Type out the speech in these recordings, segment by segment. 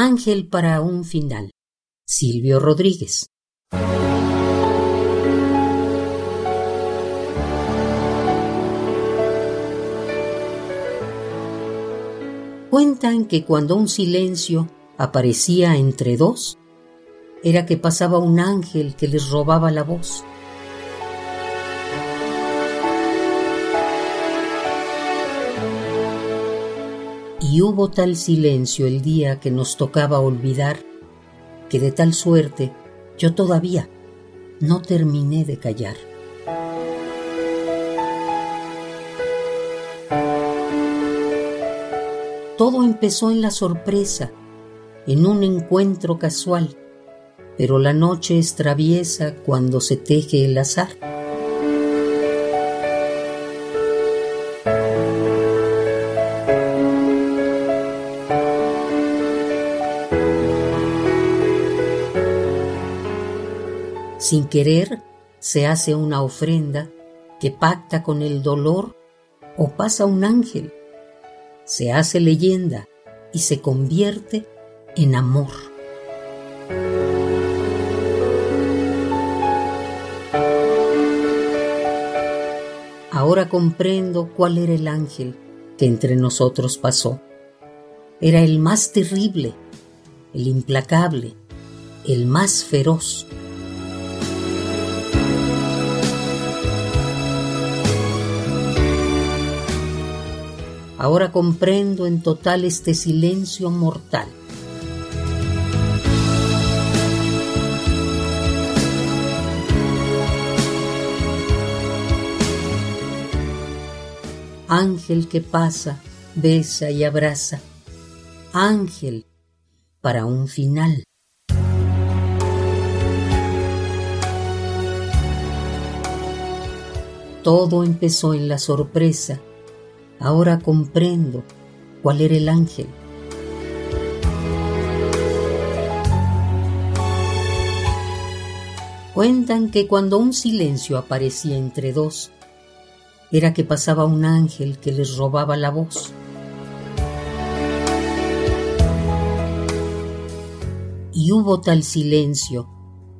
Ángel para un final. Silvio Rodríguez. Cuentan que cuando un silencio aparecía entre dos, era que pasaba un ángel que les robaba la voz. Y hubo tal silencio el día que nos tocaba olvidar, que de tal suerte yo todavía no terminé de callar. Todo empezó en la sorpresa, en un encuentro casual, pero la noche es traviesa cuando se teje el azar. Sin querer, se hace una ofrenda que pacta con el dolor o pasa un ángel. Se hace leyenda y se convierte en amor. Ahora comprendo cuál era el ángel que entre nosotros pasó. Era el más terrible, el implacable, el más feroz. Ahora comprendo en total este silencio mortal. Ángel que pasa, besa y abraza. Ángel para un final. Todo empezó en la sorpresa Ahora comprendo cuál era el ángel. Cuentan que cuando un silencio aparecía entre dos, era que pasaba un ángel que les robaba la voz. Y hubo tal silencio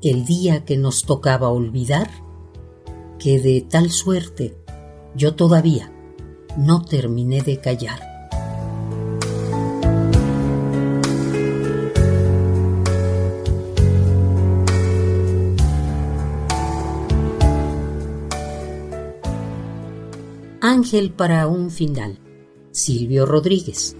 el día que nos tocaba olvidar, que de tal suerte yo todavía no terminé de callar. Ángel para un final. Silvio Rodríguez.